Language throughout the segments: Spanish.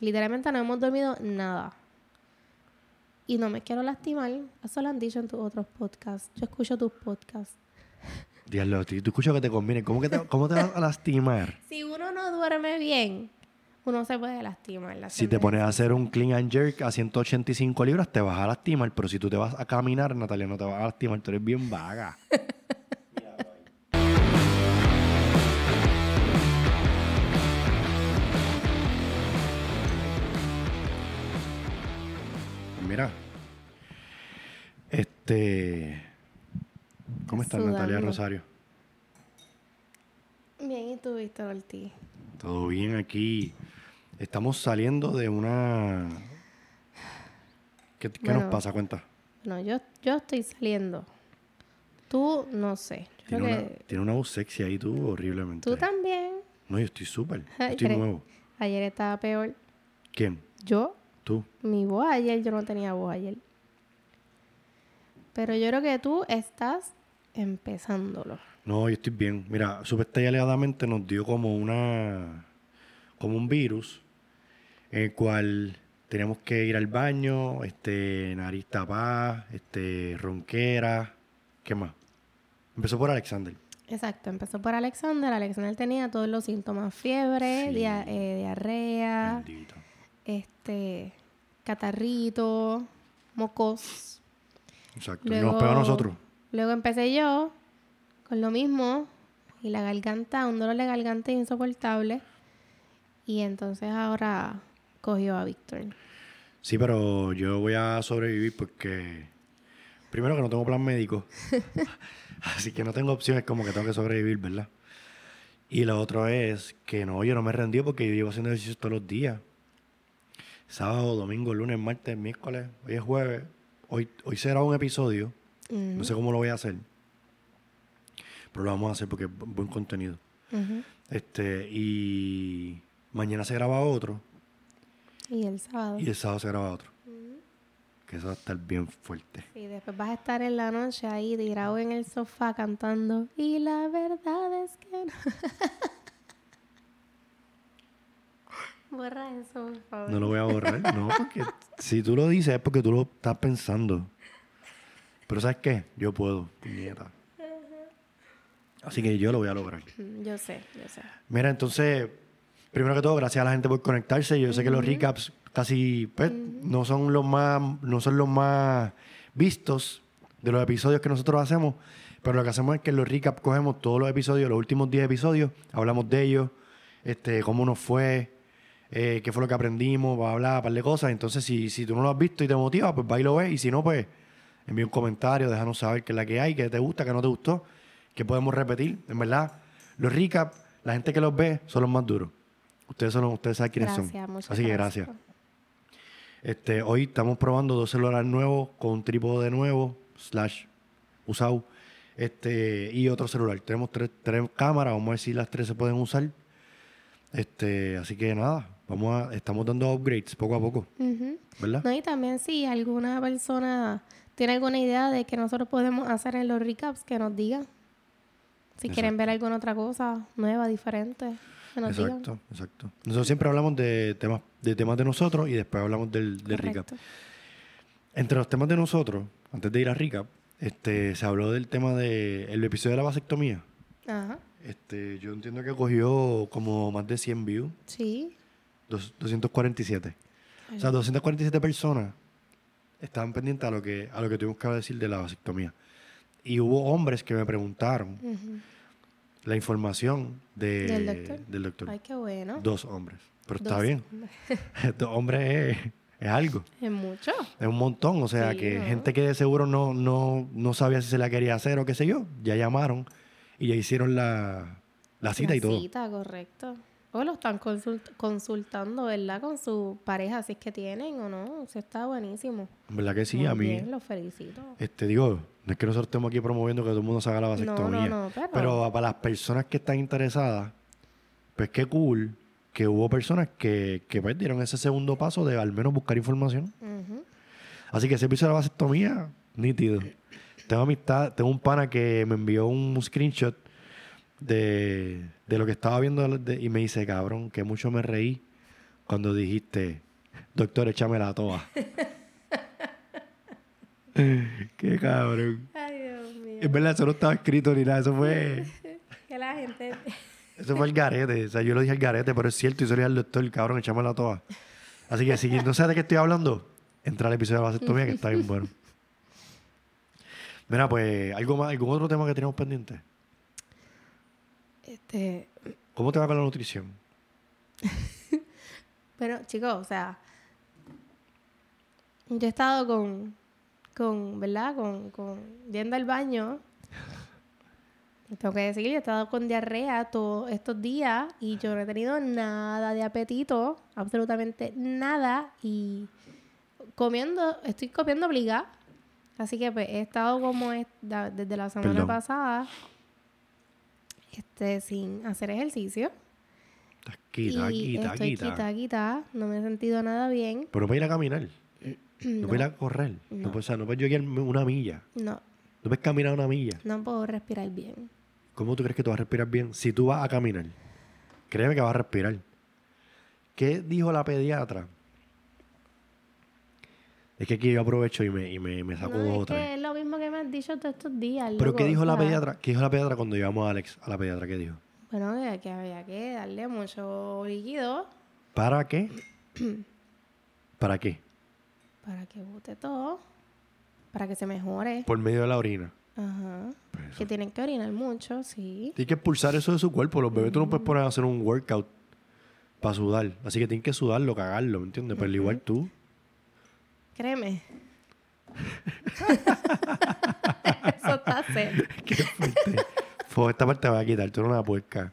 Literalmente no hemos dormido nada. Y no me quiero lastimar. Eso lo han dicho en tus otros podcasts. Yo escucho tus podcasts. Diablo, tú escuchas que te conviene. ¿Cómo, que te, ¿Cómo te vas a lastimar? Si uno no duerme bien, uno se puede lastimar. la Si te pones a hacer un clean and jerk a 185 libras, te vas a lastimar. Pero si tú te vas a caminar, Natalia, no te vas a lastimar. Tú eres bien vaga. Mira. Este. ¿Cómo estás, Natalia. Rosario? Bien, ¿y tú, Víctor Ortiz? Todo bien aquí. Estamos saliendo de una. ¿Qué, qué nos pasa? Cuenta. No, yo, yo estoy saliendo. Tú, no sé. Yo Tiene creo una, que tiene una voz sexy ahí tú, horriblemente. tú también. No, yo estoy súper. Estoy nuevo. Ayer estaba peor. ¿Quién? Yo, Tú. mi voz ayer, yo no tenía voz ayer. Pero yo creo que tú estás empezándolo. No, yo estoy bien. Mira, súper alegadamente nos dio como una. como un virus en el cual teníamos que ir al baño, este, nariz tapada, este, ronquera. ¿Qué más? Empezó por Alexander. Exacto, empezó por Alexander. Alexander tenía todos los síntomas: fiebre, Sí. dia- eh, diarrea, Bendito. Este, catarrito, mocos. Exacto. Y nos pegó a nosotros. Luego empecé yo con lo mismo y la garganta, un dolor de garganta insoportable. Y entonces ahora cogió a Víctor. Sí, pero yo voy a sobrevivir porque primero que no tengo plan médico, así que no tengo opciones como que tengo que sobrevivir, ¿verdad? Y lo otro es que no, yo no me rendí porque yo llevo haciendo ejercicio todos los días. Sábado, domingo, lunes, martes, miércoles, hoy es jueves. Hoy, hoy será un episodio, no sé cómo lo voy a hacer, pero lo vamos a hacer porque es bu- buen contenido. Este, y mañana se graba otro Y el sábado. y el sábado se graba otro. Que eso va a estar bien fuerte. Y después vas a estar en la noche ahí tirado en el sofá cantando. Y la verdad es que no. Borra eso, por favor. No lo voy a borrar, no, porque si tú lo dices es porque tú lo estás pensando. Pero ¿sabes qué? Yo puedo, puñeta. Así que yo lo voy a lograr. Mm, Yo sé, yo sé. Mira, entonces, primero que todo, gracias a la gente por conectarse. Yo sé que los recaps casi pues, no son los más, no son los más vistos de los episodios que nosotros hacemos, pero lo que hacemos es que en los recaps cogemos todos los episodios, los últimos 10 episodios, hablamos de ellos, este, cómo nos fue, eh, qué fue lo que aprendimos, va a hablar, un par de cosas. Entonces, si, si tú no lo has visto y te motiva, pues va y lo ves. Y si no, pues envía un comentario, déjanos saber qué es la que hay, qué te gusta, qué no te gustó, qué podemos repetir. En verdad, los recaps, la gente que los ve son los más duros. Ustedes son los- ustedes saben quiénes Gracias, son. muchas Así que gracias. Este, hoy estamos probando dos celulares nuevos con un trípode nuevo, slash usado, este, y otro celular. Tenemos tres, tres cámaras, vamos a ver si las tres se pueden usar. Este, así que nada, vamos a, estamos dando upgrades poco a poco. ¿verdad? No, y también si alguna persona tiene alguna idea de que nosotros podemos hacer en los recaps, que nos digan. Si quieren ver alguna otra cosa nueva, diferente, que nos digan. Exacto, exacto. Nosotros siempre hablamos de temas, de temas de nosotros y después hablamos del, del recap. Entre los temas de nosotros, antes de ir a recap, este, se habló del tema del episodio de la vasectomía. Ajá. Este, yo entiendo que cogió como más de 100 views, Sí. Dos- 247. O sea, 247 personas estaban pendientes a lo que a lo que tuvimos que decir de la vasectomía. Y hubo hombres que me preguntaron la información de, ¿Del doctor? del doctor. Ay, qué bueno. Dos hombres. Pero está bien. Dos hombres es, es algo. Es mucho. Es un montón. O sea, Sí, que ¿no? gente que de seguro no, no, no sabía si se la quería hacer o qué sé yo, ya llamaron y ya hicieron la, la cita La y todo. cita, correcto. O lo están consult- consultando, ¿verdad? Con su pareja, si es que tienen o no. Eso está buenísimo. En verdad que sí, Muy a mí. bien, los felicito. Este, digo, no es que nosotros estemos aquí promoviendo que todo el mundo se haga la vasectomía. no, no, pero- para las personas que están interesadas, pues qué cool que hubo personas que, que pues, dieron ese segundo paso de al menos buscar información. Ujú. Así que ese episodio de la vasectomía, nítido. Tengo amistad, tengo un pana que me envió un screenshot de, de lo que estaba viendo de- y me dice, cabrón, que mucho me reí cuando dijiste, doctor, échame la toa. Qué cabrón. Ay, Dios mío. En verdad, eso no estaba escrito ni nada. Eso fue, Que la gente... eso fue el garete. O sea, yo lo dije al garete, pero es cierto. Y se lo dije al doctor, cabrón, échame la toa. Así que si no sabes de qué estoy hablando, entra al episodio de la vasectomía que está bien bueno. Mira, pues, ¿algo más, ¿algún otro tema que tenemos pendiente? Este... ¿Cómo te va con la nutrición? Pero, chicos, o sea, yo he estado con, con ¿verdad? Con, con yendo al baño. Tengo que decir, yo he estado con diarrea todos estos días y yo no he tenido nada de apetito, absolutamente nada. Y comiendo, estoy comiendo obligada. Así que pues, he estado como desde la semana Perdón. pasada, este, sin hacer ejercicio. Estás quita, y quita, estoy quita. quita, quita. No me he sentido nada bien. Pero no puedes ir a caminar. No, puedes ir a correr. No. No. puedes, o sea, no puedes joguear una milla. No, No puedes caminar una milla. no puedo respirar bien. ¿Cómo tú crees que tú vas a respirar bien si tú vas a caminar? Créeme que vas a respirar. ¿Qué dijo la pediatra? Es que aquí yo aprovecho y me, y me, me saco No, dos es que es lo mismo que me han dicho todos estos días. Pero loco, ¿qué dijo o la pediatra? ¿Qué dijo la pediatra cuando llevamos a Alex a la pediatra? ¿Qué dijo? Bueno, que, que había que darle mucho líquido ¿Para qué? ¿Para qué? para que bote todo, para que se mejore. Por medio de la orina. Ajá. Pues. Que tienen que orinar mucho, sí. Tienes que expulsar eso de su cuerpo. Los bebés tú no puedes poner a hacer un workout para sudar. Así que tienen que sudarlo, cagarlo, ¿me entiendes? Pero al igual tú. Créeme. Eso está serio. Qué fuerte. Fue, esta parte te voy a quitar, tú eres una puerca.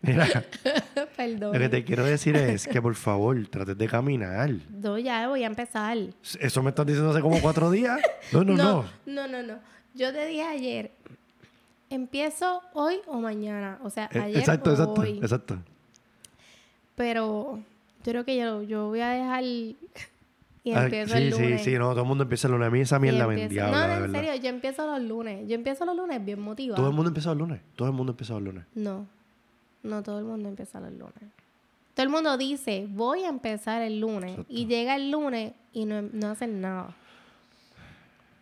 Mira, Perdón. lo que te quiero decir es que por favor trates de caminar. No, ya voy a empezar. ¿Eso me estás diciendo hace como cuatro días? No, no, no. no, no, no. Yo te dije ayer, empiezo hoy o mañana. O sea, Eh, ayer exacto, o exacto, hoy. exacto. Pero yo creo que yo, yo voy a dejar y Ah, empiezo sí, el lunes. sí, sí, no, todo el mundo empieza el lunes. A mí esa mierda me endiabla, No, no, en serio, yo empiezo los lunes. Yo empiezo los lunes bien motivada. Todo el mundo empieza el lunes. Todo el mundo empieza el lunes. No, no todo el mundo empieza los lunes. Todo el mundo dice, voy a empezar el lunes. Exacto. Y llega el lunes y no, no hacen nada.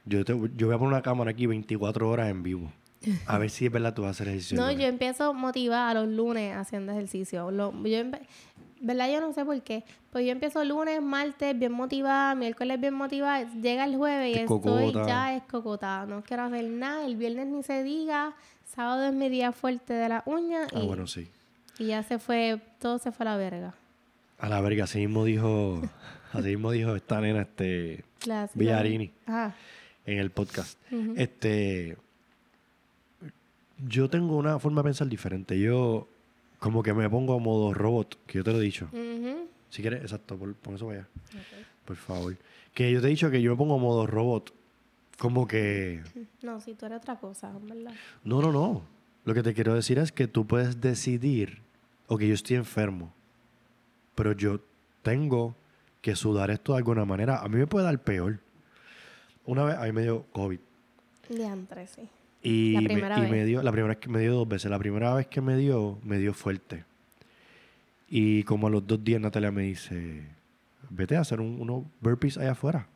Yo, te- yo voy a poner una cámara aquí 24 horas en vivo. A ver si es verdad tú vas a hacer ejercicio. No, yo empiezo motivada los lunes haciendo ejercicio. Lo- yo ¿Verdad? Yo no sé por qué. Pues yo empiezo lunes, martes, bien motivada, miércoles bien motivada. Llega el jueves y estoy ya escocotada. No quiero hacer nada. El viernes ni se diga. Sábado es mi día fuerte de la uña. Ah, y, bueno, sí. y ya se fue, todo se fue a la verga. A la verga, así mismo dijo, así mismo dijo esta nena, este, La- Villarini. Ajá. en el podcast. Este, yo tengo una forma de pensar diferente. Yo como que me pongo a modo robot, que yo te lo he dicho. Ujú. Si quieres, exacto, pon, pon eso para allá, por favor. Que yo te he dicho que yo me pongo a modo robot. Como que, No, si tú eres otra cosa, ¿verdad? no, no, no. Lo que te quiero decir es que tú puedes decidir, o que yo estoy enfermo, pero yo tengo que sudar esto de alguna manera. A mí me puede dar peor. Una vez, a mí me dio COVID. Diantre, sí. Y, La me- primera y vez. me dio, la primera vez que me dio dos veces. La primera vez que me dio, me dio fuerte. Y como a los dos días Natalia me dice, vete a hacer un- unos burpees allá afuera.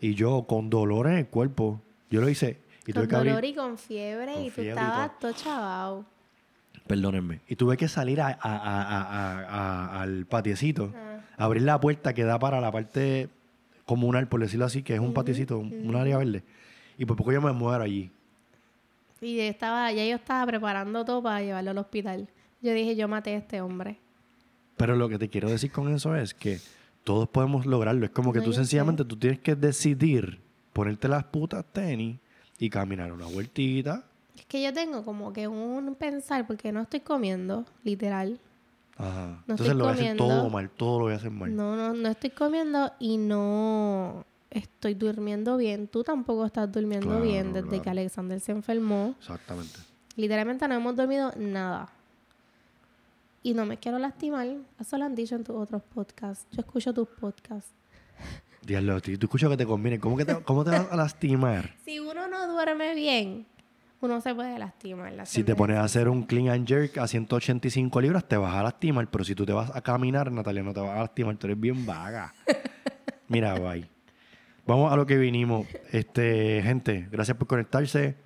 Y yo con dolor en el cuerpo, yo lo hice y tuve Con que abrir, dolor y con fiebre Con y tú y estabas todo chavao. perdónenme, y tuve que salir a- a- a- al patiecito, Ah. abrir la puerta que da para la parte comunal, por decirlo así, que es un patiecito, un, un área verde. Y por poco yo me muero allí. Y estaba, ya yo estaba preparando todo para llevarlo al hospital. Yo dije, yo maté a este hombre. Pero lo que te quiero decir con eso es que todos podemos lograrlo. Es como que No, tú sencillamente tú tienes que decidir ponerte las putas tenis y caminar una vueltita. Es que yo tengo como que un pensar, porque no estoy comiendo, literal. Ajá. No Entonces estoy lo voy a hacer todo mal, todo lo voy a hacer mal. No, no, no estoy comiendo y no estoy durmiendo bien. Tú tampoco estás durmiendo Claro, bien desde claro. que Alexander se enfermó. Exactamente. Literalmente no hemos dormido nada. Y no me quiero lastimar. Eso lo han dicho en tus otros podcasts. Yo escucho tus podcasts. Diablo, tú escuchas que te conviene. ¿Cómo, que te, ¿Cómo te vas a lastimar? Si uno no duerme bien, Uno se puede lastimar. la Si te pones a hacer un clean and jerk a 185 libras, te vas a lastimar. Pero si tú te vas a caminar, Natalia, no te vas a lastimar. Tú eres bien vaga. Mira, bye. Vamos a lo que vinimos. Este, gente, gracias por conectarse.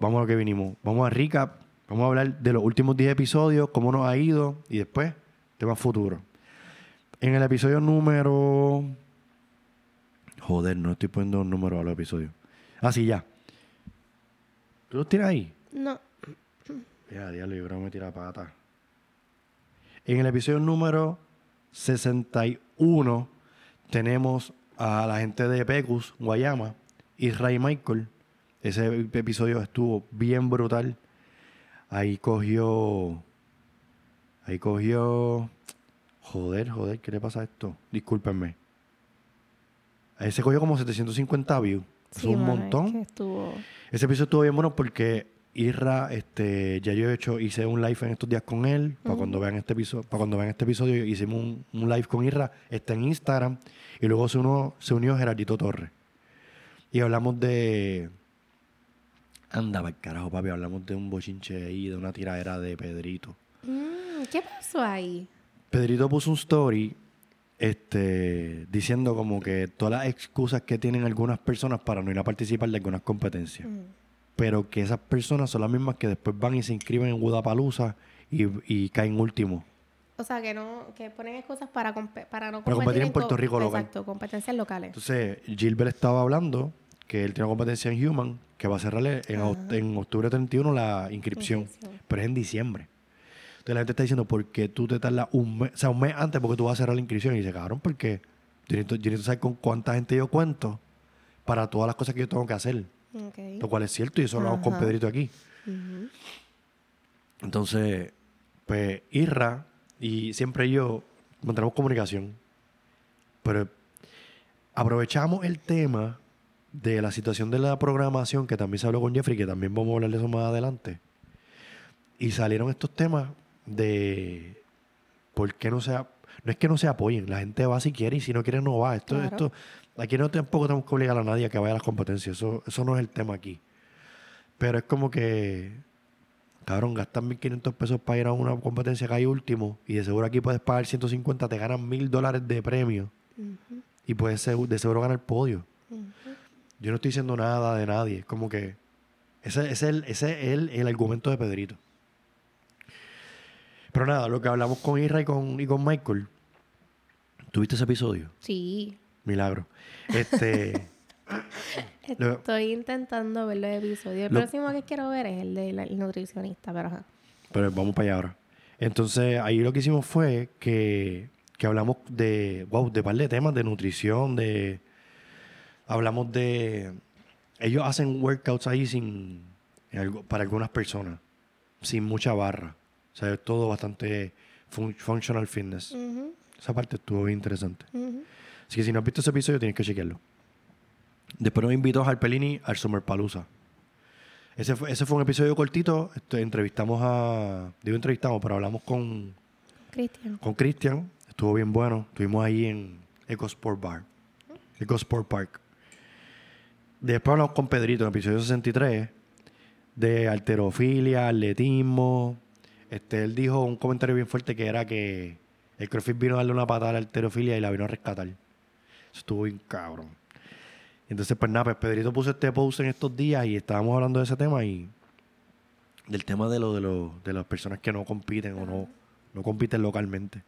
Vamos a lo que vinimos. Vamos a recap. Vamos a hablar de los últimos 10 episodios, cómo nos ha ido y después temas futuros. En el episodio número. Joder, no estoy poniendo un número a los episodios. Ah, sí, ya. ¿Tú los tienes ahí? No. Ya, diablo, yo creo que me tira pata. En el episodio número 61 tenemos a la gente de Pecus, Guayama, Israel Michael. Ese episodio estuvo bien brutal. Ahí cogió. Ahí cogió. Joder, joder, ¿qué le pasa a esto? Discúlpenme. Ahí se cogió como 750 views. Sí, es un mano, es montón. que estuvo... Ese episodio estuvo bien bueno porque Irra, este, ya yo he hecho, hice un live en estos días con él. Para cuando vean este episodio, para cuando vean este episodio, hicimos un, un live con Irra, está en Instagram. Y luego se unió, se unió Gerardito Torres. Y hablamos de. Anda, para carajo, papi, hablamos de un bochinche ahí, de una tiradera de Pedrito. Mm, ¿Qué pasó ahí? Pedrito puso un story este, diciendo como que todas las excusas que tienen algunas personas para no ir a participar de algunas competencias. Mm. Pero que esas personas son las mismas que después van y se inscriben en Guadalajara y, y caen último. O sea, que no que ponen excusas para, para no Para competir en Puerto Rico local. Exacto, competencias locales. Entonces, Gilbert estaba hablando que él tiene una competencia en Human, que va a cerrarle en, en octubre 31 la inscripción, Inscripción. pero es en diciembre. Entonces la gente está diciendo, ¿por qué tú te tardas un mes, o sea, un mes antes porque tú vas a cerrar la inscripción? Y dice, cabrón, porque yo necesito, yo necesito saber con cuánta gente yo cuento para todas las cosas que yo tengo que hacer. Lo cual es cierto y eso lo hablamos con. Pedrito aquí. Entonces, pues Irra y siempre yo mantenemos comunicación, pero aprovechamos el tema de la situación de la programación, que también se habló con Jeffrey, que también vamos a hablar de eso más adelante, y salieron estos temas de por qué no se... No es que no se apoyen, la gente va si quiere y si no quiere no va. Esto, Claro. esto, aquí no tampoco tenemos que obligar a nadie a que vaya a las competencias, eso, eso no es el tema aquí. Pero es como que Cabrón, gastan 1.500 pesos para ir a una competencia que hay último y de seguro aquí puedes pagar 150, te ganan 1.000 dólares de premio y puedes de seguro ganar el podio. Yo no estoy diciendo nada de nadie, como que ese, es, el, ese es el, el argumento de Pedrito. Pero nada, lo que hablamos con Isra y con, y con Michael, ¿tuviste ese episodio? Sí. Milagro. Este, Estoy intentando ver los episodios. El Lo- próximo que quiero ver es el del nutricionista, pero ajá. Pero vamos para allá ahora. Entonces, ahí lo que hicimos fue que, que hablamos de, wow, de par de temas, de nutrición, de... Hablamos de... Ellos hacen workouts ahí sin... algo- para algunas personas, sin mucha barra. O sea, es todo bastante fun- functional fitness. Esa parte estuvo bien interesante. Así que si no has visto ese episodio, tienes que chequearlo. Después nos invitó a Harpelini al Summer Palooza. Ese fue, ese fue un episodio cortito. Este, entrevistamos a. Digo entrevistamos, pero hablamos con Cristian. con Cristian. Estuvo bien bueno. Estuvimos ahí en EcoSport Bar. EcoSport Park. Después hablamos con Pedrito en el episodio 63 de alterofilia, atletismo. Este, él dijo un comentario bien fuerte que era que el CrossFit vino a darle una patada a la alterofilia y la vino a rescatar. Eso estuvo bien cabrón. Entonces, pues nada, pues Pedrito puso este post en estos días y estábamos hablando de ese tema y del tema de lo de, lo, de las personas que no compiten o no, no compiten localmente.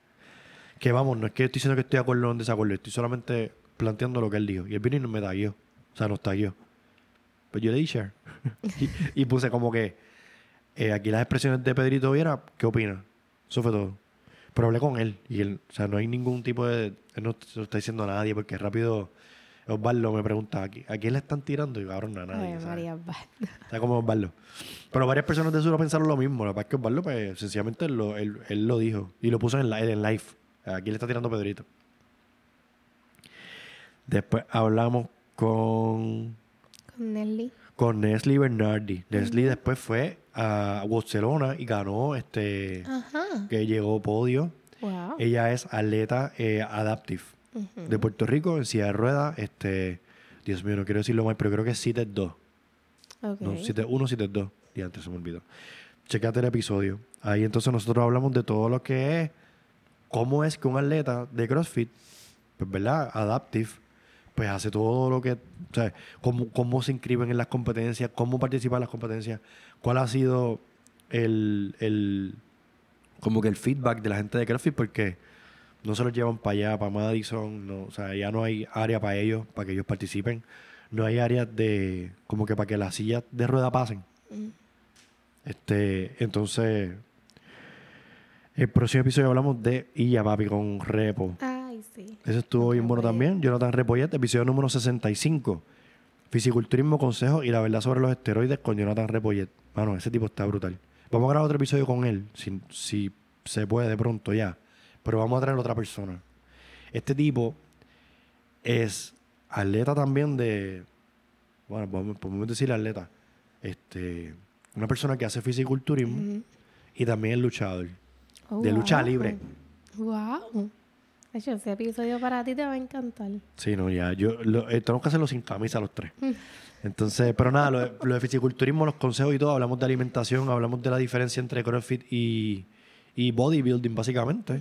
Que vamos, no es que estoy diciendo que estoy de acuerdo o en desacuerdo, estoy solamente planteando lo que él dijo. Y él vino y me taguió. O sea, nos taguió. Pues yo le di share. y, y puse como que eh, aquí las expresiones de Pedrito Viera, ¿qué opina? Eso fue todo. Pero hablé con él y él, o sea, no hay ningún tipo de. Él no lo está diciendo a nadie porque rápido Osvaldo me pregunta, ¿a qui- ¿a quién le están tirando? Y cabrón, a nadie. María Val. Está como Osvaldo. Pero varias personas de Sur pensaron lo mismo. Que pasa es que Osvaldo, pues, sencillamente él lo, él, él lo dijo. Y lo puso en, li- en live. Aquí le está tirando Pedrito. Después hablamos con, Con Nelly. Con Nestle Bernardi. Nestle después fue a Barcelona y ganó este... Ajá. Que llegó podio. Wow. Ella es atleta eh, adaptive de Puerto Rico en silla de ruedas. Este, Dios mío, no quiero decirlo mal, pero creo que es CITES 2. Ok. No, CITES 1, CITES 2. Y antes se me olvidó. Checate el episodio. Ahí entonces nosotros hablamos de todo lo que es, cómo es que un atleta de CrossFit, pues, ¿verdad? Adaptive, pues hace todo lo que, o sea, cómo, cómo se inscriben en las competencias, cómo participan en las competencias, cuál ha sido el, el, como que el feedback de la gente de CrossFit, porque no se los llevan para allá, para Madison, no, o sea, ya no hay área para ellos, para que ellos participen, no hay áreas de, como que para que las sillas de rueda pasen. Mm. Este, entonces, el próximo episodio hablamos de Illa Papi con Repo. Sí. Ese estuvo bien bueno también. Jonathan Repollet, episodio número 65. Fisiculturismo, consejos y la verdad sobre los esteroides con Jonathan Repollet. Mano, ese tipo está brutal. Vamos a grabar otro episodio con él, si, si se puede de pronto ya. Pero vamos a traer otra persona. Este tipo es atleta también de. Bueno, podemos, podemos decir atleta. Este, una persona que hace fisiculturismo y también es luchador. Oh, de lucha wow. libre. Wow. Hecho, ese episodio para ti te va a encantar. Sí, no, ya. Yo, lo- eh, tenemos que hacerlo sin camisa los tres. Entonces, pero nada, lo de, lo de fisiculturismo, los consejos y todo, hablamos de alimentación, hablamos de la diferencia entre CrossFit y, y bodybuilding, básicamente.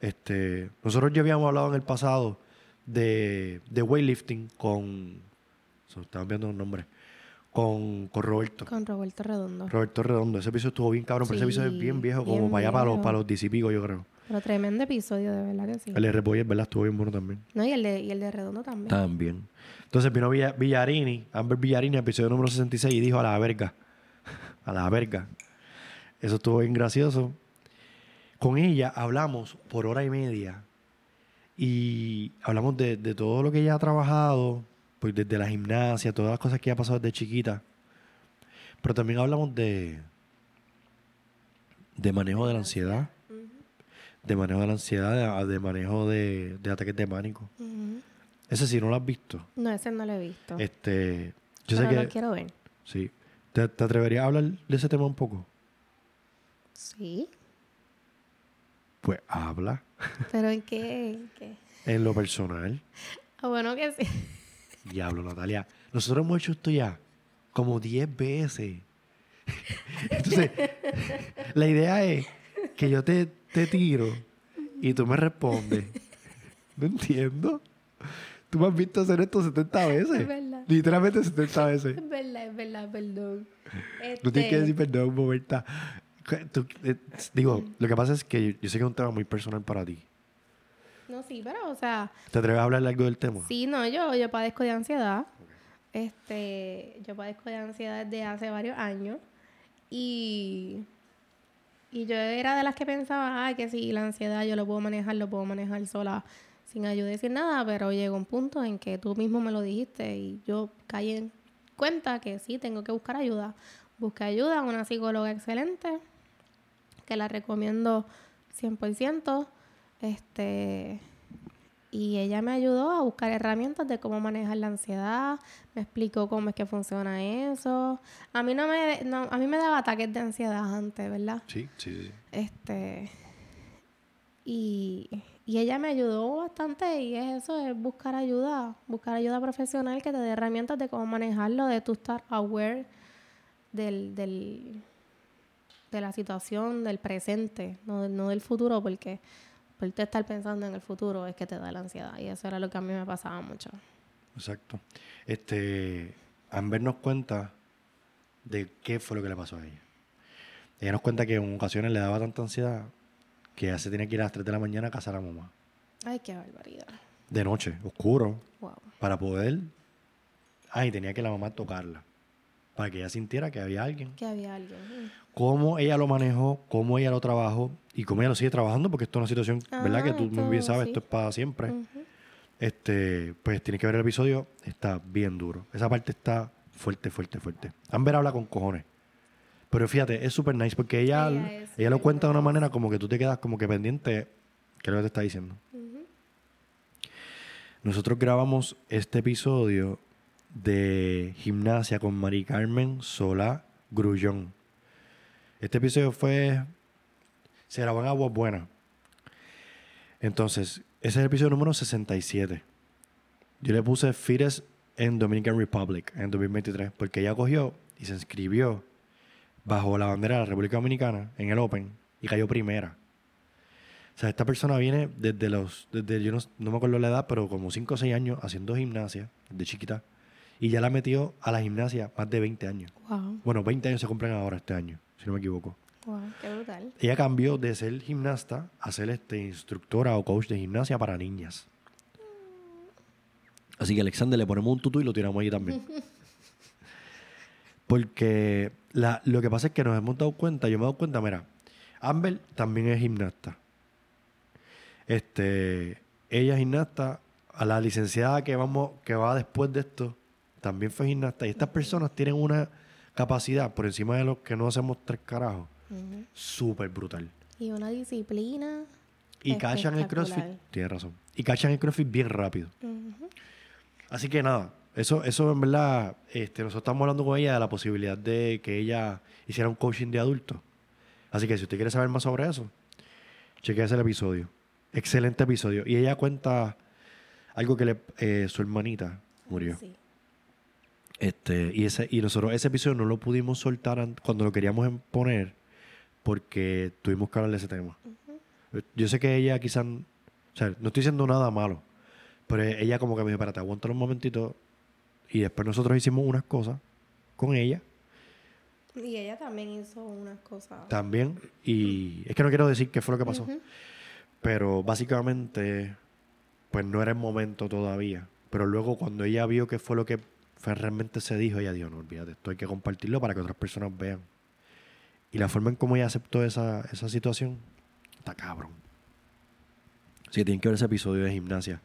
Este, nosotros ya habíamos hablado en el pasado de, de weightlifting con. Se estaban viendo un nombre. Con, con Roberto. Con Roberto Redondo. Roberto Redondo. Ese episodio estuvo bien cabrón, pero ese episodio es bien viejo, como para allá para los, para los 10 y pico, yo creo. Pero tremendo episodio, de verdad que sí. El de Repollet, ¿verdad? Estuvo bien bueno también. No, y el de, y el de Redondo también. También. Entonces vino Villa- Villarini, Amber Villarini, episodio número 66, y dijo a la verga. A la verga. Eso estuvo bien gracioso. Con ella hablamos por hora y media. Y hablamos de, de todo lo que ella ha trabajado, pues desde la gimnasia, todas las cosas que ella ha pasado desde chiquita. Pero también hablamos de, de manejo de la ansiedad. De manejo de la ansiedad, de, de manejo de, de ataques de pánico. Ese sí no lo has visto. No, ese no lo he visto. Este, yo pero sé lo quiero ver. sí. ¿Te, te atreverías a hablar de ese tema un poco? Sí. Pues habla ¿Pero en qué? ¿En qué? en lo personal. Ah, bueno que sí. Diablo, Natalia. Nosotros hemos hecho esto ya como 10 veces. Entonces, la idea es que yo te, te tiro y tú me respondes. No entiendo. Tú me has visto hacer esto 70 veces. Es verdad. Literalmente 70 veces. Es verdad, es verdad, perdón. No tienes que Este, decir perdón, tú- eh, digo, lo que pasa es que yo, yo sé que es un tema muy personal para ti. No, sí, pero, o sea, ¿Te atreves a hablar algo del tema? sí, no, yo, yo padezco de ansiedad. Este, yo padezco de ansiedad desde hace varios años. Y, y yo era de las que pensaba, ah, que si la ansiedad yo lo puedo manejar, lo puedo manejar sola sin ayuda y sin nada, pero llegó un punto en que tú mismo me lo dijiste y yo caí en cuenta que sí, tengo que buscar ayuda. Busqué ayuda a una psicóloga excelente, que la recomiendo 100%. Este, y ella me ayudó a buscar herramientas de cómo manejar la ansiedad, me explicó cómo es que funciona eso. A mí no me no, a mí me daba ataques de ansiedad antes, ¿verdad? Sí, sí, sí. Este y, y ella me ayudó bastante y es eso, es buscar ayuda, buscar ayuda profesional que te dé herramientas de cómo manejarlo, de tú estar aware del, del de la situación del presente, no, no del futuro, porque por te estar pensando en el futuro es que te da la ansiedad y eso era lo que a mí me pasaba mucho. Exacto. Este, Amber nos cuenta de qué fue lo que le pasó a ella. Ella nos cuenta que en ocasiones le daba tanta ansiedad que ella se tenía que ir a las 3 de la mañana a casa a la mamá. Ay, qué barbaridad. De noche, oscuro, Wow. para poder... Ay, tenía que la mamá tocarla. Para que ella sintiera que había alguien. Que había alguien. mm. cómo ella lo manejó, cómo ella lo trabajó y cómo ella lo sigue trabajando, porque esto es una situación, ¿verdad? Ah, Que tú muy bien sabes, sí. esto es para siempre. Este, pues tiene que ver el episodio, está bien duro. Esa parte está fuerte, fuerte, fuerte. Amber habla con cojones. Pero fíjate, es súper nice porque ella, Ella lo cuenta de una manera como que tú te quedas como que pendiente que es lo que te está diciendo. Nosotros grabamos este episodio de gimnasia con Mari Carmen Solá Grullón. Este episodio fue. Se grabó en Agua Buena. Entonces, ese es el episodio número 67. Yo le puse Fires en Dominican Republic en 2023 porque ella cogió y se inscribió bajo la bandera de la República Dominicana en el Open y cayó primera. O sea, esta persona viene desde los, desde, yo no, no me acuerdo la edad, pero como 5 o 6 años haciendo gimnasia, de chiquita. Y ya la metió a la gimnasia más de 20 años. Wow. Bueno, 20 años se cumplen ahora este año, si no me equivoco. Wow, qué brutal. Ella cambió de ser gimnasta a ser este, instructora o coach de gimnasia para niñas. Así que Alexander le ponemos un tutú y lo tiramos ahí también. Porque la- lo que pasa es que nos hemos dado cuenta, yo me he dado cuenta, mira, Amber también es gimnasta. Este, ella es gimnasta, a la licenciada que vamos, que va después de esto, también fue gimnasta. Y estas personas tienen una capacidad por encima de los que no hacemos tres carajos, Ujú. súper brutal. Y una disciplina. Y cachan el CrossFit, tienes razón. Y cachan el CrossFit bien rápido. Así que nada, eso, eso en verdad, este, nosotros estamos hablando con ella de la posibilidad de que ella hiciera un coaching de adultos. Así que si usted quiere saber más sobre eso, chequea ese episodio. Excelente episodio. Y ella cuenta algo que le, eh, su hermanita murió. Sí. Este, y ese, y nosotros ese episodio no lo pudimos soltar an- cuando lo queríamos poner porque tuvimos que hablar de ese tema. Yo sé que ella quizás, o sea, no estoy diciendo nada malo, pero ella como que me dijo, espérate, aguántalo un momentito. Y después nosotros hicimos unas cosas con ella Y ella también hizo unas cosas. también. Y es que no quiero decir qué fue lo que pasó, pero básicamente, pues no era el momento todavía. Pero luego cuando ella vio que fue lo que realmente se dijo, ella dijo, no, olvídate, esto hay que compartirlo para que otras personas vean. Y la forma en cómo ella aceptó esa, esa situación, está cabrón. Sí, tienen que ver ese episodio de gimnasia.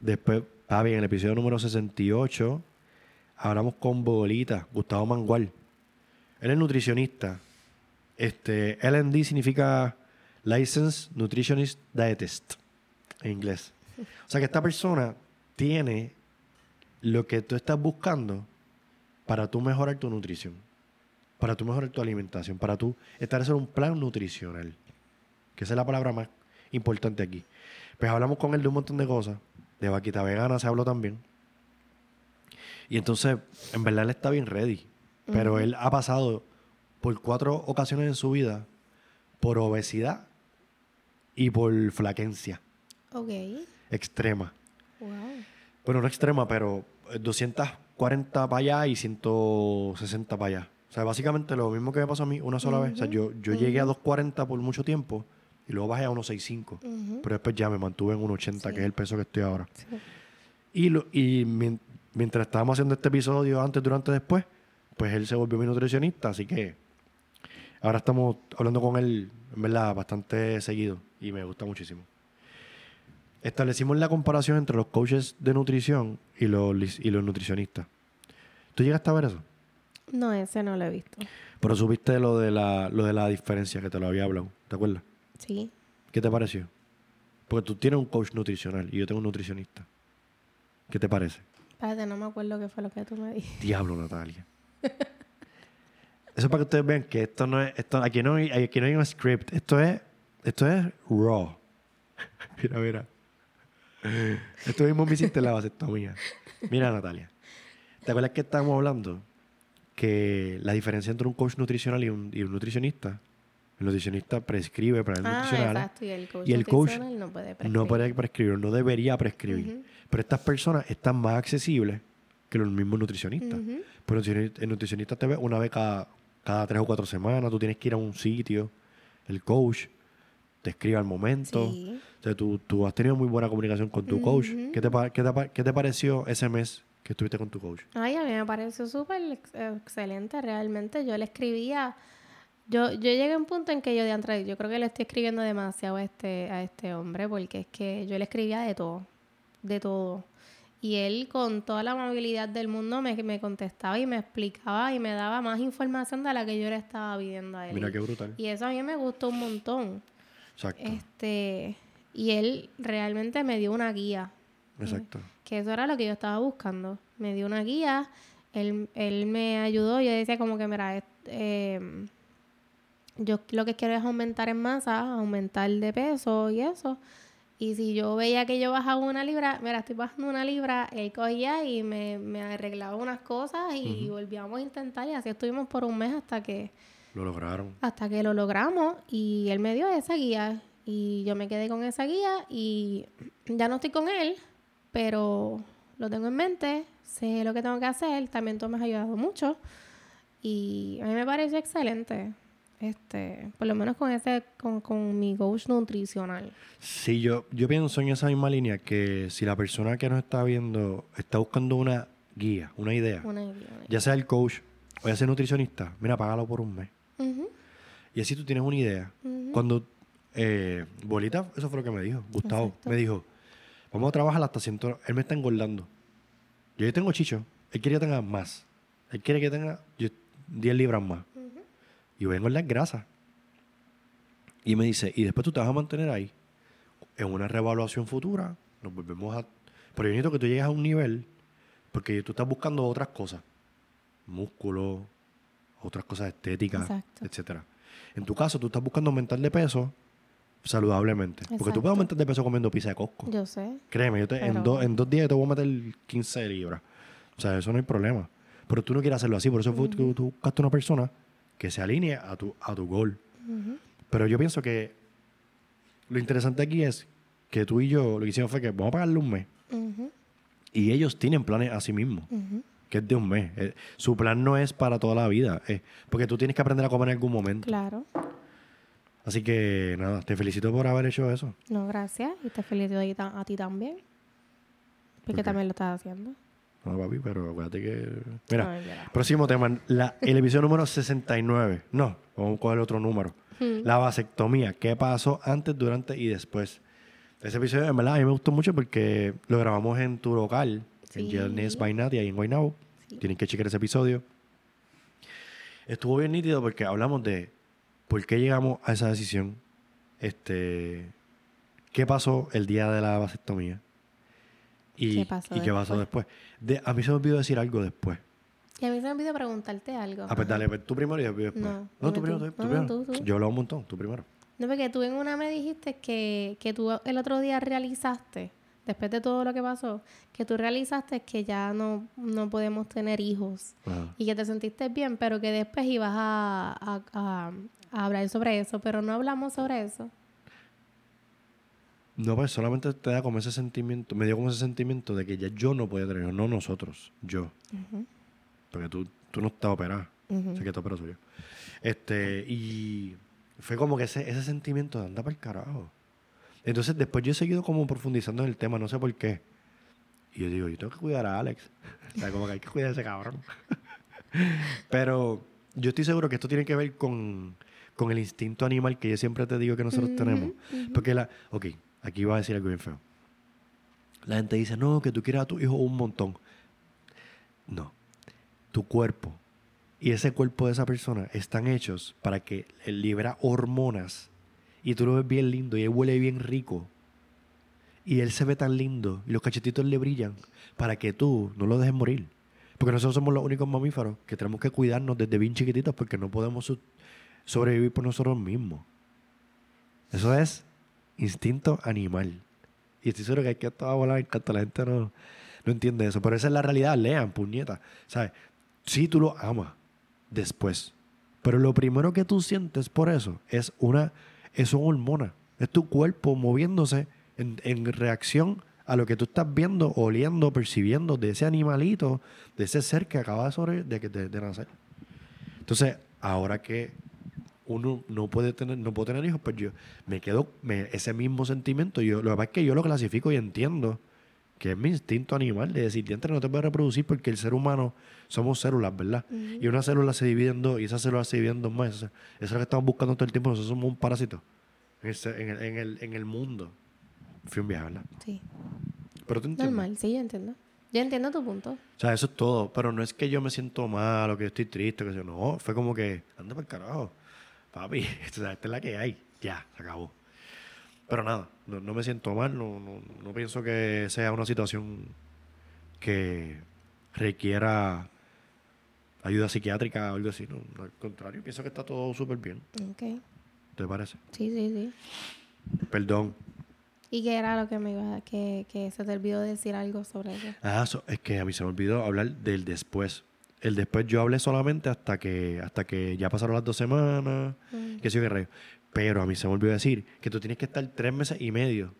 Después, ah, bien, en el episodio número 68, hablamos con Bolita, Gustavo Mangual. Él es nutricionista. Este, LND significa Licensed Nutritionist Dietist en inglés. O sea que esta persona tiene lo que tú estás buscando para tú mejorar tu nutrición, para tú mejorar tu alimentación, para tú establecer un plan nutricional, que esa es la palabra más importante aquí. Pues hablamos con él de un montón de cosas, de vaquita vegana se habló también. Y entonces, en verdad él está bien ready, pero él ha pasado por cuatro ocasiones en su vida por obesidad y por flaquencia Ok. extrema. Wow. Bueno, no extrema, pero eh, 240 para allá y 160 para allá. O sea, básicamente lo mismo que me pasó a mí una sola vez. O sea, yo, yo llegué a 240 por mucho tiempo y luego bajé a 165. Ujú. Pero después ya me mantuve en 180, Sí. que es el peso que estoy ahora. Sí. Y, lo, y mien- mientras estábamos haciendo este episodio, antes, durante, después, pues él se volvió mi nutricionista, así que ahora estamos hablando con él, en verdad, bastante seguido y me gusta muchísimo. Establecimos la comparación entre los coaches de nutrición y los, y los nutricionistas. ¿Tú llegaste a ver eso? No, ese no lo he visto. Pero supiste lo de la, lo de la diferencia que te lo había hablado, ¿te acuerdas? Sí. ¿Qué te pareció? Porque tú tienes un coach nutricional y yo tengo un nutricionista. ¿Qué te parece? Espérate, no me acuerdo qué fue lo que tú me dijiste. Diablo, Natalia. Eso es para que ustedes vean que esto no es, esto, aquí no hay, aquí no hay un script. Esto es, esto es raw. mira, mira. Esto mismo me hiciste la vasectomía. Mira, Natalia. ¿Te acuerdas que estábamos hablando? Que la diferencia entre un coach nutricional y un, y un nutricionista. El nutricionista prescribe planes Ah, nutricionales. exacto. Y el coach, Y el coach nutricional no puede prescribir. No puede prescribir, no debería prescribir. Pero estas personas están más accesibles que los mismos nutricionistas. Ujú. Pero el nutricionista- el nutricionista te ve una vez cada, cada tres o cuatro semanas, tú tienes que ir a un sitio, el coach te escribe al momento. Sí. O sea, tú, tú has tenido muy buena comunicación con tu coach. ¿Qué te, qué te qué te pareció ese mes que estuviste con tu coach? Ay, a mí me pareció súper ex- excelente, realmente. Yo le escribía... Yo, yo llegué a un punto en que yo de antes, yo creo que le estoy escribiendo demasiado a este, a este hombre, porque es que yo le escribía de todo, de todo. Y él con toda la amabilidad del mundo me, me contestaba y me explicaba y me daba más información de la que yo le estaba pidiendo a él. Mira qué brutal. Y eso a mí me gustó un montón. Exacto. Este, y él realmente me dio una guía, Exacto. que eso era lo que yo estaba buscando. Me dio una guía, él, él me ayudó, yo decía como que, mira, eh, yo lo que quiero es aumentar en masa, aumentar de peso y eso. Y si yo veía que yo bajaba una libra, mira, estoy bajando una libra, él cogía y me, me arreglaba unas cosas y volvíamos a intentar y así estuvimos por un mes hasta que... Lo lograron. Hasta que lo logramos y él me dio esa guía y yo me quedé con esa guía y ya no estoy con él, pero lo tengo en mente, sé lo que tengo que hacer, también tú me has ayudado mucho y a mí me parece excelente. Este, por lo menos con ese, con, con mi coach nutricional. Sí, yo, yo pienso en esa misma línea que si la persona que nos está viendo está buscando una guía, una idea, ya sea el coach o ya sea nutricionista, mira, págalo por un mes. Y así tú tienes una idea. Cuando eh, Bolita, eso fue lo que me dijo, Gustavo, me dijo, vamos a trabajar hasta ciento, él me está engordando. Yo ya tengo chicho, él quiere que tenga más. Él quiere que tenga 10 libras más y voy a engordar grasa. Y me dice, y después tú te vas a mantener ahí. En una revaluación futura, nos volvemos a... Pero yo necesito que tú llegues a un nivel, porque tú estás buscando otras cosas. Músculo, otras cosas estéticas, etcétera. En tu caso, tú estás buscando aumentar de peso saludablemente. Porque tú puedes aumentar de peso comiendo pizza de Costco. Yo sé. Créeme, yo te, en, en dos días te voy a meter 15 libras. O sea, eso no hay problema. Pero tú no quieres hacerlo así. Por eso tú, tú buscaste una persona que se alinee a tu, a tu gol. Pero yo pienso que lo interesante aquí es que tú y yo lo que hicimos fue que vamos a pagarle un mes. Y ellos tienen planes a sí mismos, que es de un mes. Eh, su plan no es para toda la vida, eh, porque tú tienes que aprender a comer en algún momento. Claro. Así que nada, te felicito por haber hecho eso. No, gracias. Y te felicito a ti también. Porque también lo estás haciendo. No, papi, pero acuérdate que. Mira, próximo tema. La, el episodio número 69. No, vamos a coger otro número. Hmm. La vasectomía. ¿Qué pasó antes, durante y después? Ese episodio, en verdad, a mí me gustó mucho porque lo grabamos en tu local, en Jelnes by Nadia, ahí en Guaynabo. Tienen que checar ese episodio. Estuvo bien nítido porque hablamos de por qué llegamos a esa decisión. Este. ¿Qué pasó el día de la vasectomía? Y, ¿Qué pasó, y qué pasó después. a mí se me olvidó decir algo después. Y a mí se me olvidó preguntarte algo. Ah, pues dale, pues tú primero y después. No, no tú primero, tú, primero. Tú, Yo hablo un montón, tú primero. No, porque tú en una me dijiste que, que tú el otro día realizaste, después de todo lo que pasó, que tú realizaste que ya no, no podemos tener hijos. Y que te sentiste bien, pero que después ibas a, a, a hablar sobre eso, pero no hablamos sobre eso. No, pues solamente te da como ese sentimiento, me dio como ese sentimiento de que ya yo no podía tener, no nosotros, yo. Porque tú, tú no estás operada. Uh Sé que te soy yo. Este, y fue como que ese, ese sentimiento de andar para el carajo. Entonces después yo he seguido como profundizando en el tema, no sé por qué. Y yo digo, yo tengo que cuidar a Alex. o sea, como que hay que cuidar a ese cabrón. Pero yo estoy seguro que esto tiene que ver con, con el instinto animal que yo siempre te digo que nosotros tenemos. Porque la, ok, Aquí iba a decir algo bien feo. La gente dice, no, que tú quieres a tu hijo un montón. No. Tu cuerpo y ese cuerpo de esa persona están hechos para que libera hormonas y tú lo ves bien lindo y él huele bien rico y él se ve tan lindo y los cachetitos le brillan para que tú no lo dejes morir. Porque nosotros somos los únicos mamíferos que tenemos que cuidarnos desde bien chiquititos porque no podemos sobrevivir por nosotros mismos. Eso es instinto animal. Y estoy seguro que aquí a toda bola me encanta. La gente no, no entiende eso. Pero esa es la realidad. Lean, puñeta. ¿Sabes? Sí, tú lo amas después. Pero lo primero que tú sientes por eso es una, es una hormona. Es tu cuerpo moviéndose en, en reacción a lo que tú estás viendo, oliendo, percibiendo de ese animalito, de ese ser que acaba de, sobre, de, de, de nacer. Entonces, ahora que uno no puede tener, no puede tener hijos, pues yo me quedo ese mismo sentimiento. Yo, lo que pasa es que yo lo clasifico y entiendo que es mi instinto animal de decir, dientes no te puedes reproducir porque el ser humano somos células, ¿verdad? Y una célula se divide en dos y esa célula se divide en dos más. Eso es lo que estamos buscando todo el tiempo. Nosotros somos un parásito en, el, en, el, mundo. Fui un viaje, ¿verdad? Sí. Pero tú entiendes. Normal, sí, yo entiendo. Yo entiendo tu punto. O sea, eso es todo. Pero no es que yo me siento mal o que yo estoy triste, que yo no. Fue como que, anda por el carajo papi, esta es la que hay, ya, se acabó. Pero nada, no, me siento mal, no, no, pienso que sea una situación que requiera ayuda psiquiátrica o algo así, no, al contrario, pienso que está todo súper bien. Ok. ¿Te parece? Sí, sí, sí. Perdón. ¿Y qué era lo que me iba que, que se te olvidó decir algo sobre eso? Ah, so- es que a mí se me olvidó hablar del después. El después yo hablé solamente hasta que hasta que ya pasaron las dos semanas, Mm. que rayo. Pero a mí se me olvidó decir que tú tienes que estar tres meses y medio,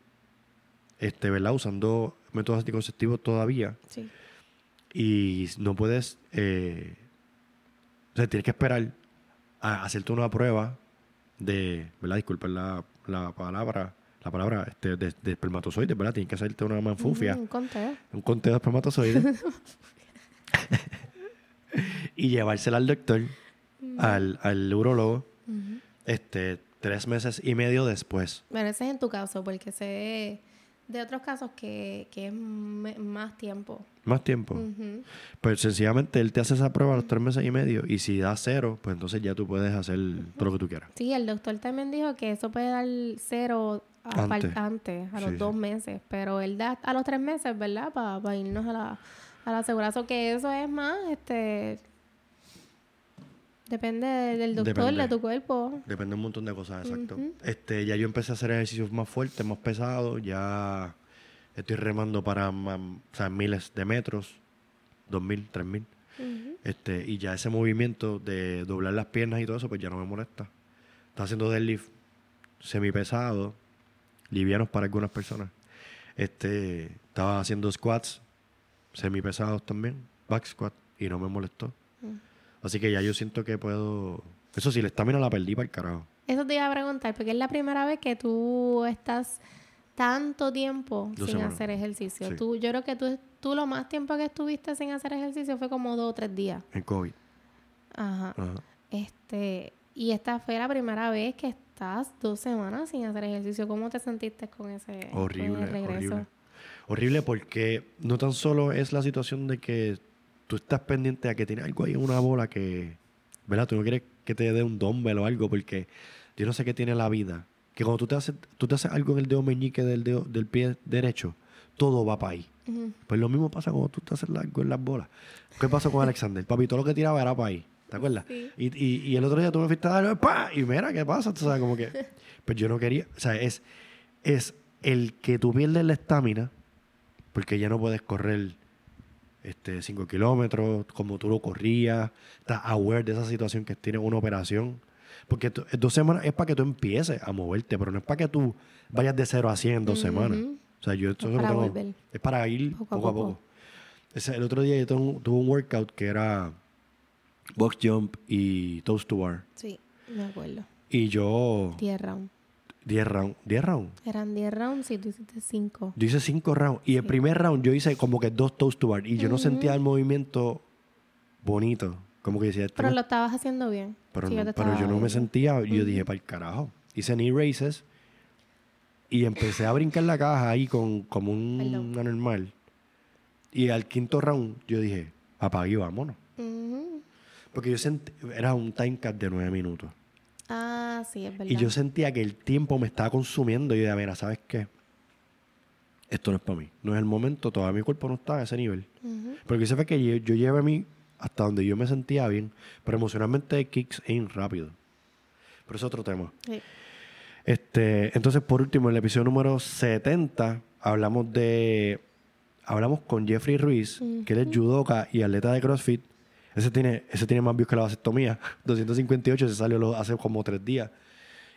este, ¿verdad? Usando métodos anticonceptivos todavía. Sí. Y no puedes, eh, o sea, tienes que esperar a hacerte una prueba de, ¿verdad? Disculpen la, la palabra, la palabra este, de, de espermatozoides, ¿verdad? Tienes que hacerte una manfufia, Mm, un conteo. un conteo de espermatozoides. y llevársela al doctor, al, al urólogo, Ujú. este, tres meses y medio después. Bueno, ese es en tu caso, porque sé de otros casos que, que es más tiempo. Más tiempo. Pues sencillamente él te hace esa prueba a los tres meses y medio y si da cero, pues entonces ya tú puedes hacer todo lo que tú quieras. Sí, el doctor también dijo que eso puede dar cero a, Antes. antes, a los Sí, dos sí. meses, pero él da a los tres meses, ¿verdad? Para irnos a la, a la aseguración, que eso es más, este... Depende del doctor, Depende. de tu cuerpo. Depende de un montón de cosas, exacto. Este, ya yo empecé a hacer ejercicios más fuertes, más pesados, ya estoy remando para ma- o sea, miles de metros, dos mil, tres mil. Este, y ya ese movimiento de doblar las piernas y todo eso, pues ya no me molesta. Estaba haciendo deadlift semipesado, livianos para algunas personas. Este, estaba haciendo squats semipesados también, back squat, y no me molestó. Mm. Así que ya yo siento que puedo. Eso sí, la estamina la perdí para el carajo. Eso te iba a preguntar, porque es la primera vez que tú estás tanto tiempo Dos sin semanas. hacer ejercicio. Sí. Tú, yo creo que tú, tú lo más tiempo que estuviste sin hacer ejercicio fue como dos o tres días. En COVID. Ajá. Ajá. Este, y esta fue la primera vez que estás dos semanas sin hacer ejercicio. ¿Cómo te sentiste con ese, con Horrible, el regreso? horrible. Horrible porque no tan solo es la situación de que tú estás pendiente a que tiene algo ahí en una bola que, ¿verdad? Tú no quieres que te dé un dumbbell o algo porque yo no sé qué tiene la vida. Que cuando tú te haces, tú te haces algo en el dedo meñique del, dedo, del pie derecho, todo va para ahí. Pues lo mismo pasa cuando tú te haces algo en las bolas. ¿Qué pasó con Alexander? Papi, todo lo que tiraba era para ahí. ¿Te acuerdas? Sí. Y, y, y el otro día tú me fuiste a dar ¡pa! Y mira, ¿qué pasa? Tú sabes, como que... Pues yo no quería... O sea, es, es el que tú pierdes la estamina porque ya no puedes correr este 5 kilómetros como tú lo corrías. Estás aware de esa situación que tienes una operación. Porque tú- dos semanas es para que tú empieces a moverte, pero no es para que tú vayas de 0 a 100 en dos semanas. O sea, yo esto Es para tengo- es para ir Poco poco a poco. poco. Ese- el otro día yo tuve un, tuve un workout que era box jump y toast to bar. Sí, me acuerdo. Y yo 10 rounds. 10 rounds. 10 rounds. Eran 10 rounds y tú hiciste 5. Yo hice 5 rounds. Y el primer round yo hice como que dos toast to bar. Y yo no sentía el movimiento bonito. Como que decía, Pero lo estabas haciendo bien. pero, Sí, no- te pero yo no me sentía. y Yo dije, para el carajo. Hice knee races. Y empecé a brincar la caja ahí con, como un Perdón. anormal. Y al quinto round yo dije, apague y vámonos. Ujú. Porque yo sentí, era un time cap de nueve minutos. Ah, sí, es verdad. Y yo sentía que el tiempo me estaba consumiendo. Y yo dije, mira, ¿sabes qué? Esto no es para mí. No es el momento. Todavía mi cuerpo no está a ese nivel. Ujú. Porque se fue que yo, yo llevé a mí hasta donde yo me sentía bien. Pero emocionalmente kicks in rápido. Pero es otro tema. Sí. Este, entonces, por último, en el episodio número 70, hablamos de. Hablamos con Jeffrey Ruiz, que él es judoka y atleta de CrossFit. Ese tiene, ese tiene más views que la vasectomía. 258 se salió hace como tres días.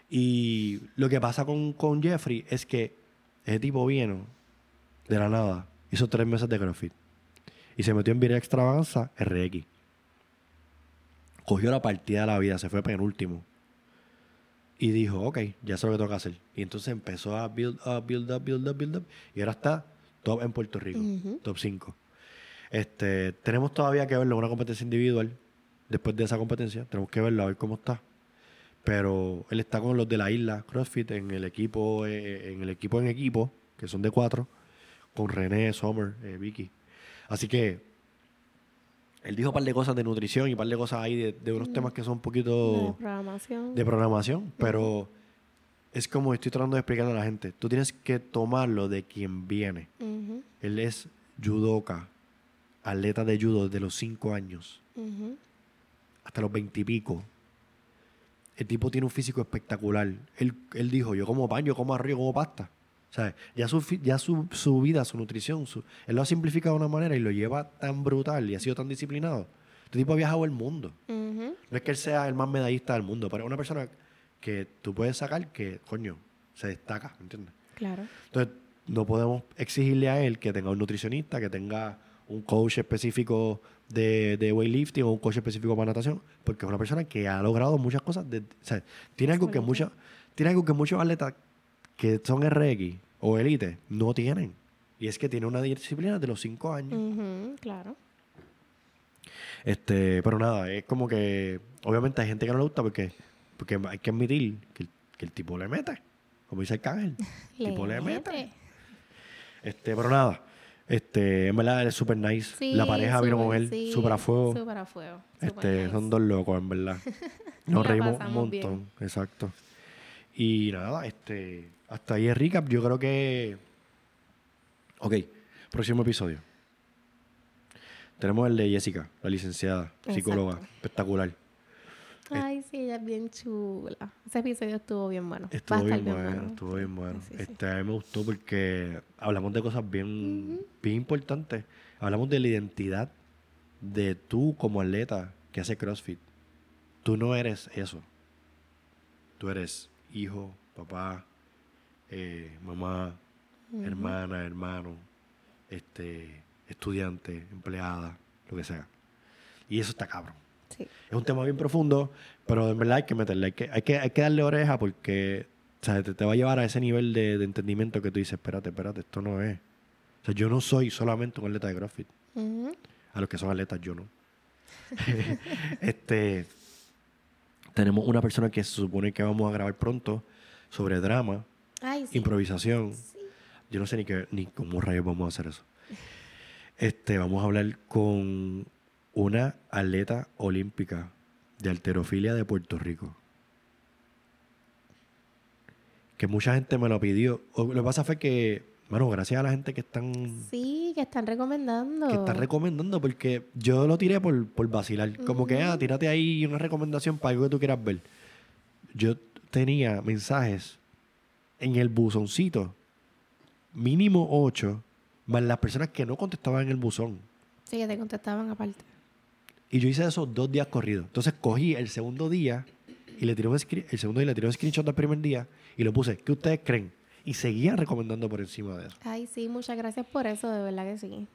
Y lo que pasa con, con Jeffrey es que ese tipo vino de la nada, hizo tres meses de CrossFit. Y se metió en Vida Extravaganza RX. Cogió la partida de la vida, se fue penúltimo. Y dijo, ok, ya sé lo que tengo que hacer. Y entonces empezó a build up, build up, build up, build up. Y ahora está top en Puerto Rico, top 5. Este, tenemos todavía que verlo en una competencia individual. Después de esa competencia, tenemos que verlo a ver cómo está. Pero él está con los de la isla CrossFit en el equipo, eh, en el equipo en equipo, que son de cuatro, con René, Sommer, eh, Vicky. Así que él dijo un par de cosas de nutrición y un par de cosas ahí de, de unos temas que son un poquito De programación. de programación, pero es como estoy tratando de explicarle a la gente. Tú tienes que tomarlo de quien viene. Él es judoka, atleta de judo desde los 5 años hasta los 20 y pico. El tipo tiene un físico espectacular. Él, él dijo, yo como pan, yo como arroz, yo como pasta. sea, ya su, ya su, su vida, su nutrición, su- él lo ha simplificado de una manera y lo lleva tan brutal y ha sido tan disciplinado. Este tipo ha viajado el mundo. No es que él sea el más medallista del mundo, pero es una persona que tú puedes sacar que, coño, se destaca, ¿me entiendes? Claro. Entonces, no podemos exigirle a él que tenga un nutricionista, que tenga un coach específico de, de weightlifting o un coach específico para natación, porque es una persona que ha logrado muchas cosas. de- o sea, tiene algo que tiene algo que muchos atletas que son RX o elite no tienen. Y es que tiene una disciplina de los cinco años. Claro. Este, pero nada, es como que obviamente hay gente que no le gusta porque, porque hay que admitir que el, que el tipo le mete, como dice el cángel. El tipo le mete. mete. Este, pero nada, este, en verdad es súper nice. Sí, la pareja vino súper, con él, sí, súper a fuego. Súper a fuego. Este, nice. son dos locos, en verdad. Nos reímos un montón, bien. exacto. Y nada, este, hasta ahí el recap. Yo creo que. Ok, próximo episodio. Tenemos el de Jessica, la licenciada, psicóloga, Exacto. espectacular. Sí, ella es bien chula. Ese episodio estuvo bien bueno. Estuvo bien bueno, estuvo bien bueno. Sí, sí, sí. Este, a mí me gustó porque hablamos de cosas bien, bien importantes. Hablamos de la identidad de tú como atleta que hace CrossFit. Tú no eres eso. Tú eres hijo, papá, eh, mamá, hermana, hermano, este, estudiante, empleada, lo que sea. Y eso está cabrón. Sí. Es un tema bien profundo, pero en verdad hay que meterle, hay que, hay que, hay que darle oreja porque o sea, te, te va a llevar a ese nivel de, de entendimiento que tú dices, espérate, espérate, esto no es. O sea, yo no soy solamente un atleta de CrossFit. Ujú. A los que son atletas, yo no. este, tenemos una persona que se supone que vamos a grabar pronto sobre drama, Ay, sí. improvisación. Yo no sé ni, qué, ni cómo rayos vamos a hacer eso. Este, vamos a hablar con una atleta olímpica de alterofilia de Puerto Rico. Que mucha gente me lo pidió. O lo que pasa fue que, bueno, gracias a la gente que están, Sí, que están recomendando. que están recomendando, porque yo lo tiré por, por vacilar. Como que, ah, tírate ahí una recomendación para algo que tú quieras ver. Yo tenía mensajes en el buzoncito, mínimo ocho, más las personas que no contestaban en el buzón. Sí, que te contestaban aparte. Y yo hice eso dos días corridos. Entonces cogí el segundo día y le tiré un el segundo día le tiré un screenshot del primer día y lo puse. ¿Qué ustedes creen? Y seguían recomendando por encima de eso. Ay, sí, muchas gracias por eso, de verdad que sí.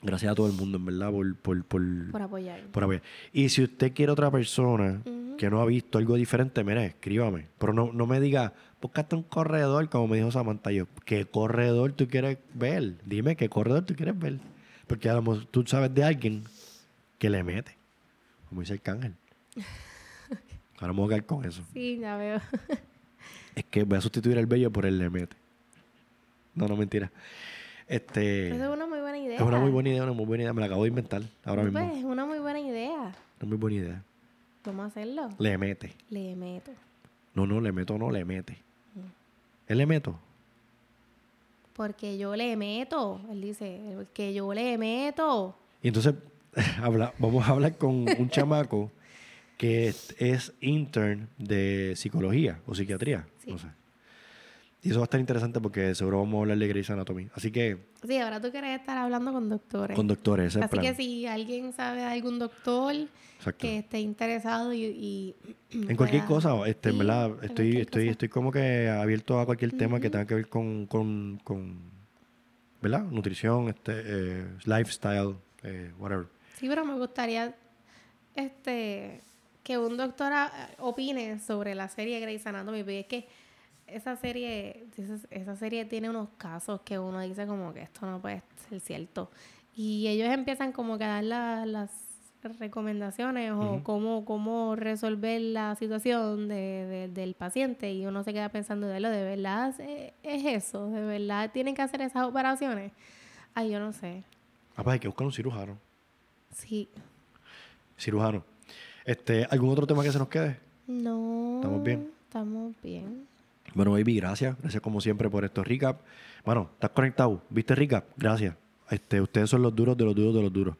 Gracias a todo el mundo, en verdad, por, por, por, Por apoyar. por apoyar. Y si usted quiere otra persona que no ha visto algo diferente, mire, escríbame. Pero no, no me diga, búscate un corredor, como me dijo Samantha. Yo, ¿qué corredor tú quieres ver? Dime qué corredor tú quieres ver. Porque a lo mejor tú sabes de alguien que le mete. Como dice el cángel. Ahora me voy a quedar con eso. Sí, ya veo. Es que voy a sustituir el bello por el le mete. No, no, mentira. Este, Esa es una muy buena idea. es una muy buena idea, una muy buena idea. Me la acabo de inventar ahora Pues, mismo. es una muy buena idea. Una muy buena idea. A hacerlo. Le mete. Le meto. No, no, le meto, no, le mete. Mm. ¿Él le meto? Porque yo le meto. Él dice, que yo le meto. Y entonces habla, vamos a hablar con un chamaco que es, intern de psicología o psiquiatría. Sí. No sé. Y eso va a estar interesante porque seguro vamos a hablar de Grey's Anatomy. Así que Sí, ahora tú quieres estar hablando con doctores. con doctores, ese es Así plan. que si alguien sabe de algún doctor Exacto. que esté interesado y... y En cualquier pueda- cosa, este, Sí, verdad, estoy, estoy, cosa. estoy como que abierto a cualquier tema que tenga que ver con, con, con ¿verdad? Nutrición, este, eh, lifestyle, eh, whatever. Sí, pero me gustaría este que un doctor opine sobre la serie Grey's Anatomy, porque es que esa serie, esa, serie tiene unos casos que uno dice como que esto no puede ser cierto. Y ellos empiezan como que a dar la- las recomendaciones o cómo, cómo resolver la situación de, de- del paciente y uno se queda pensando de lo de verdad es, es eso, de verdad tienen que hacer esas operaciones. Ay, yo no sé. Ah, pues hay que buscar un cirujano. Sí, Cirujano. Este, ¿Algún otro tema que se nos quede? No. ¿Estamos bien? Estamos bien. Bueno, baby, gracias. Gracias como siempre por estos recap. Bueno, ¿estás conectado? ¿Viste recap? Gracias. Este, ustedes son los duros de los duros de los duros.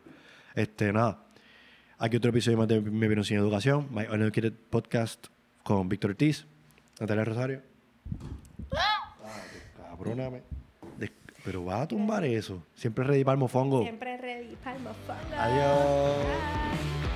Este, nada. Aquí otro episodio más de Mi Opinión Sin Educación. My Uneducated Podcast con Víctor Ortiz, Natalia Rosario. Ah, Cabróname. Pero vas a tumbar eso. Siempre ready para el mofongo. Siempre ready para el mofongo. Adiós. Bye.